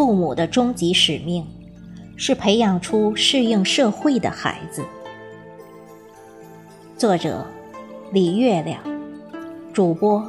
父母的终极使命是培养出适应社会的孩子。作者：李月亮，主播：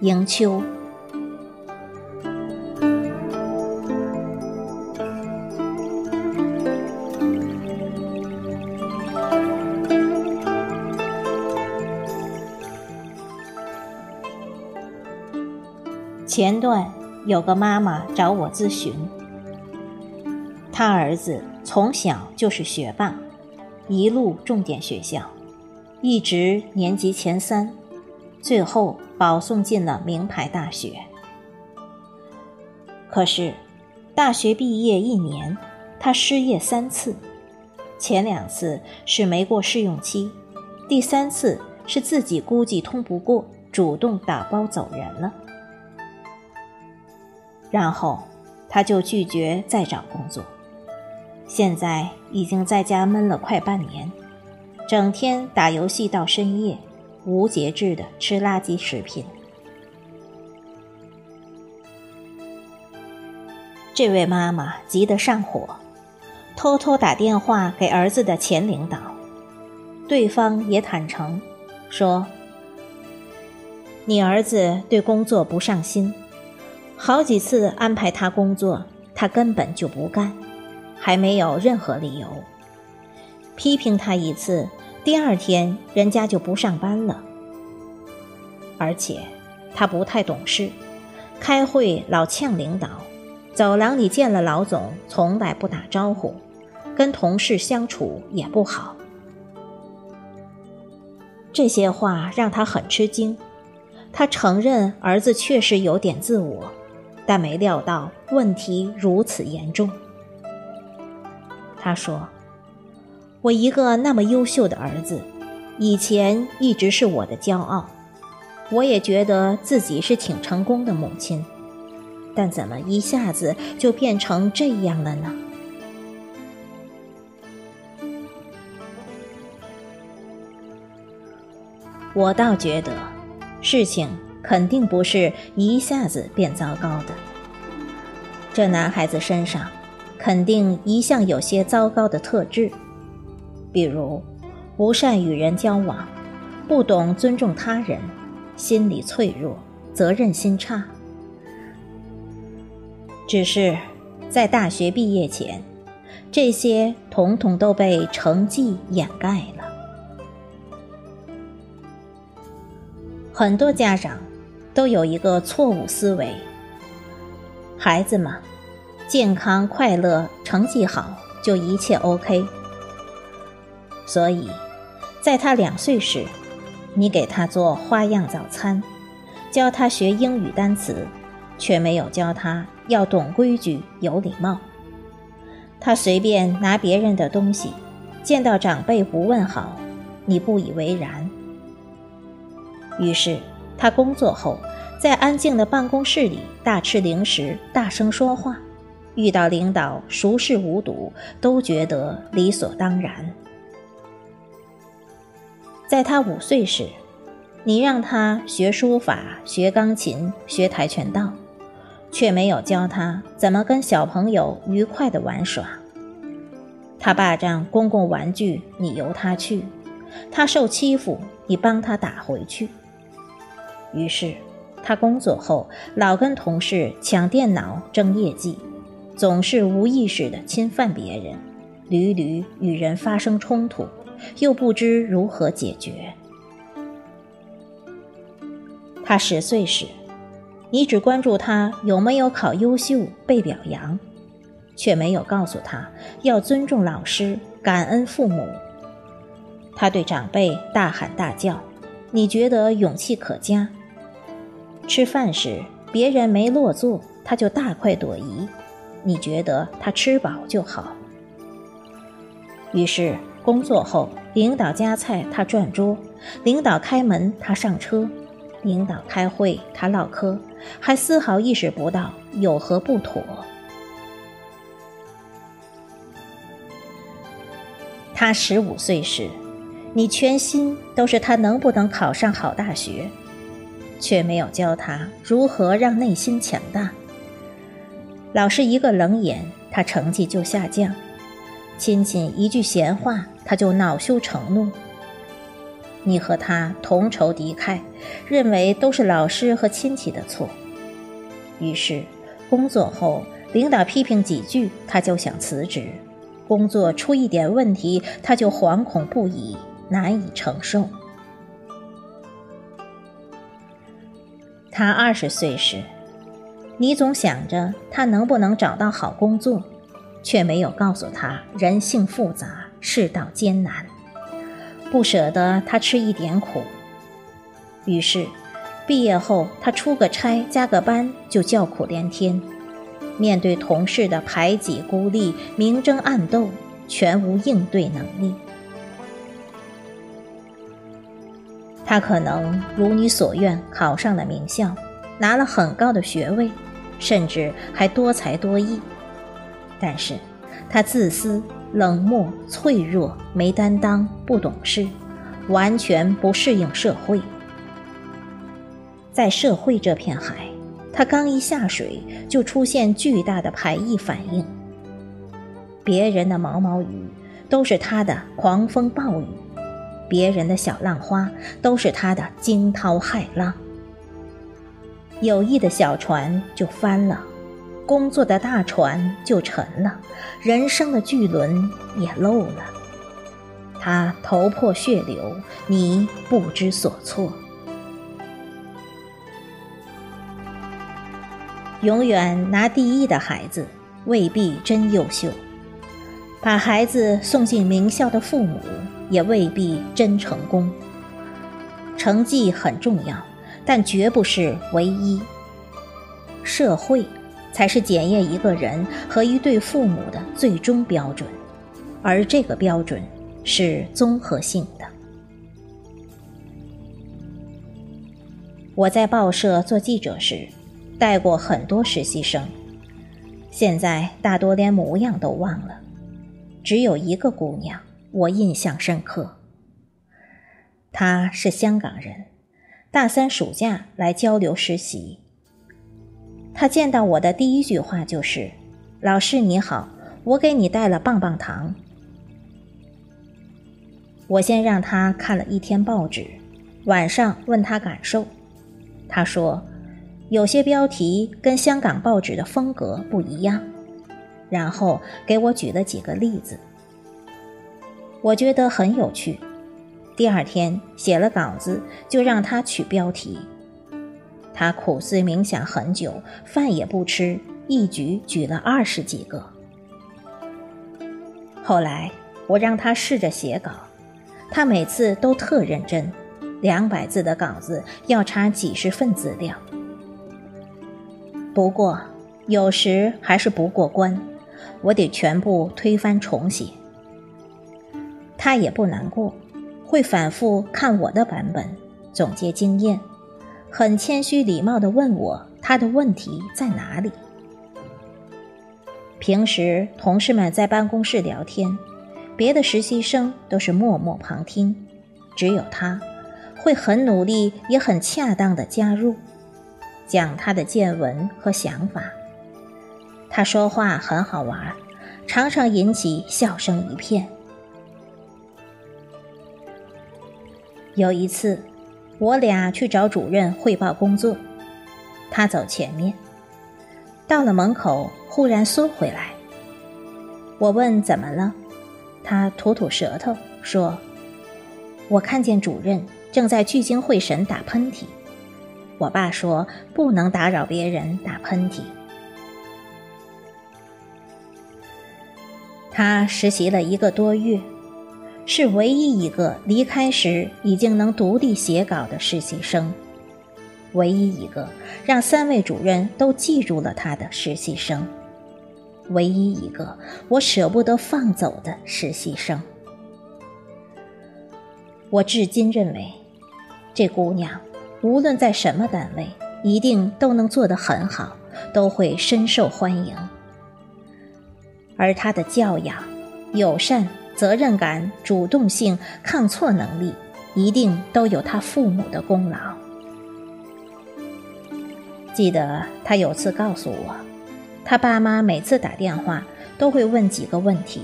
迎秋。前段有个妈妈找我咨询，她儿子从小就是学霸，一路重点学校，一直年级前三，最后保送进了名牌大学。可是，大学毕业一年，他失业三次，前两次是没过试用期，第三次是自己估计通不过，主动打包走人了。然后，他就拒绝再找工作。现在已经在家闷了快半年，整天打游戏到深夜，无节制的吃垃圾食品。这位妈妈急得上火，偷偷打电话给儿子的前领导，对方也坦诚，说：“你儿子对工作不上心。”好几次安排他工作，他根本就不干，还没有任何理由。批评他一次，第二天人家就不上班了。而且他不太懂事，开会老呛领导，走廊里见了老总从来不打招呼，跟同事相处也不好。这些话让他很吃惊，他承认儿子确实有点自我。但没料到问题如此严重。他说：“我一个那么优秀的儿子，以前一直是我的骄傲，我也觉得自己是挺成功的母亲，但怎么一下子就变成这样了呢？”我倒觉得，事情。肯定不是一下子变糟糕的。这男孩子身上，肯定一向有些糟糕的特质，比如不善与人交往，不懂尊重他人，心理脆弱，责任心差。只是在大学毕业前，这些统统都被成绩掩盖了。很多家长。都有一个错误思维，孩子嘛，健康快乐，成绩好就一切 OK。所以，在他两岁时，你给他做花样早餐，教他学英语单词，却没有教他要懂规矩、有礼貌。他随便拿别人的东西，见到长辈不问好，你不以为然。于是。他工作后，在安静的办公室里大吃零食、大声说话，遇到领导熟视无睹，都觉得理所当然。在他五岁时，你让他学书法、学钢琴、学跆拳道，却没有教他怎么跟小朋友愉快的玩耍。他霸占公共玩具，你由他去；他受欺负，你帮他打回去。于是，他工作后老跟同事抢电脑争业绩，总是无意识地侵犯别人，屡屡与人发生冲突，又不知如何解决。他十岁时，你只关注他有没有考优秀被表扬，却没有告诉他要尊重老师、感恩父母。他对长辈大喊大叫，你觉得勇气可嘉。吃饭时，别人没落座，他就大快朵颐，你觉得他吃饱就好。于是工作后，领导夹菜他转桌，领导开门他上车，领导开会他唠嗑，还丝毫意识不到有何不妥。他十五岁时，你全心都是他能不能考上好大学。却没有教他如何让内心强大。老师一个冷眼，他成绩就下降；亲戚一句闲话，他就恼羞成怒。你和他同仇敌忾，认为都是老师和亲戚的错。于是，工作后领导批评几句，他就想辞职；工作出一点问题，他就惶恐不已，难以承受。他二十岁时，你总想着他能不能找到好工作，却没有告诉他人性复杂，世道艰难。不舍得他吃一点苦，于是毕业后他出个差加个班就叫苦连天，面对同事的排挤孤立、明争暗斗，全无应对能力。他可能如你所愿考上了名校，拿了很高的学位，甚至还多才多艺，但是他自私。冷漠、脆弱、没担当、不懂事，完全不适应社会。在社会这片海，他刚一下水就出现巨大的排异反应。别人的毛毛雨都是他的狂风暴雨，别人的小浪花都是他的惊涛骇浪。友谊的小船就翻了。工作的大船就沉了，人生的巨轮也漏了。他头破血流，你不知所措。永远拿第一的孩子未必真优秀，把孩子送进名校的父母也未必真成功。成绩很重要，但绝不是唯一。社会。才是检验一个人和一对父母的最终标准，而这个标准是综合性的。我在报社做记者时，带过很多实习生，现在大多连模样都忘了，只有一个姑娘我印象深刻。他是香港人，大三暑假来交流实习。他见到我的第一句话就是：“老师你好，我给你带了棒棒糖。”我先让他看了一天报纸，晚上问他感受。他说：“有些标题跟香港报纸的风格不一样。”然后给我举了几个例子，我觉得很有趣。第二天写了稿子，就让他取标题。他苦思冥想很久，饭也不吃，一举举了二十几个。后来我让他试着写稿，他每次都特认真，两百字的稿子要查几十份资料。不过有时还是不过关，我得全部推翻重写。他也不难过，会反复看我的版本，总结经验。很谦虚礼貌地问我他的问题在哪里。平时同事们在办公室聊天，别的实习生都是默默旁听，只有他会很努力也很恰当地加入，讲他的见闻和想法。他说话很好玩，常常引起笑声一片。有一次。我俩去找主任汇报工作，他走前面，到了门口忽然缩回来。我问怎么了，他吐吐舌头说：“我看见主任正在聚精会神打喷嚏。”我爸说不能打扰别人打喷嚏。他实习了一个多月。是唯一一个离开时已经能独立写稿的实习生，唯一一个让三位主任都记住了他的实习生，唯一一个我舍不得放走的实习生。我至今认为，这姑娘无论在什么单位，一定都能做得很好，都会深受欢迎。而她的教养、友善。责任感、主动性、抗挫能力，一定都有他父母的功劳。记得他有次告诉我，他爸妈每次打电话都会问几个问题：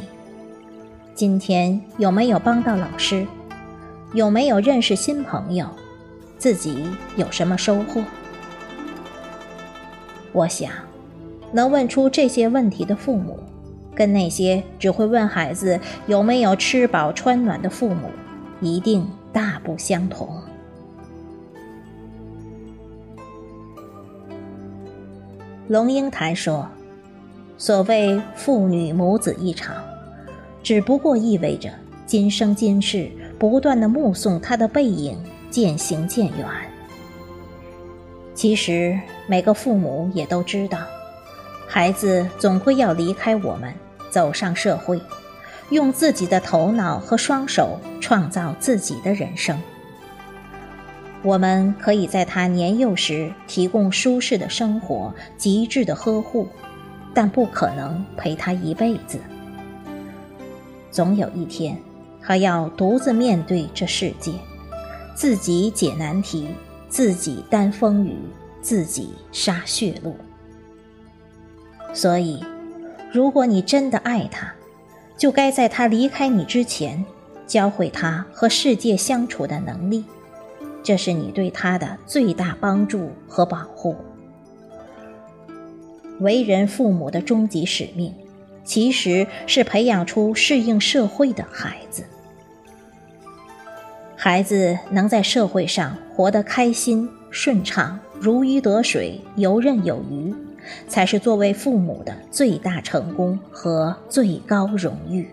今天有没有帮到老师？有没有认识新朋友？自己有什么收获？我想，能问出这些问题的父母，跟那些只会问孩子有没有吃饱穿暖的父母，一定大不相同。龙应台说：“所谓父女母子一场，只不过意味着今生今世不断的目送他的背影渐行渐远。其实每个父母也都知道，孩子总归要离开我们，走上社会，用自己的头脑和双手创造自己的人生。”我们可以在他年幼时提供舒适的生活、极致的呵护，但不可能陪他一辈子。总有一天，他要独自面对这世界，自己解难题，自己担风雨，自己杀血路。所以，如果你真的爱他，就该在他离开你之前，教会他和世界相处的能力。这是你对他的最大帮助和保护。为人父母的终极使命，其实是培养出适应社会的孩子。孩子能在社会上活得开心、顺畅、如鱼得水、游刃有余，才是作为父母的最大成功和最高荣誉。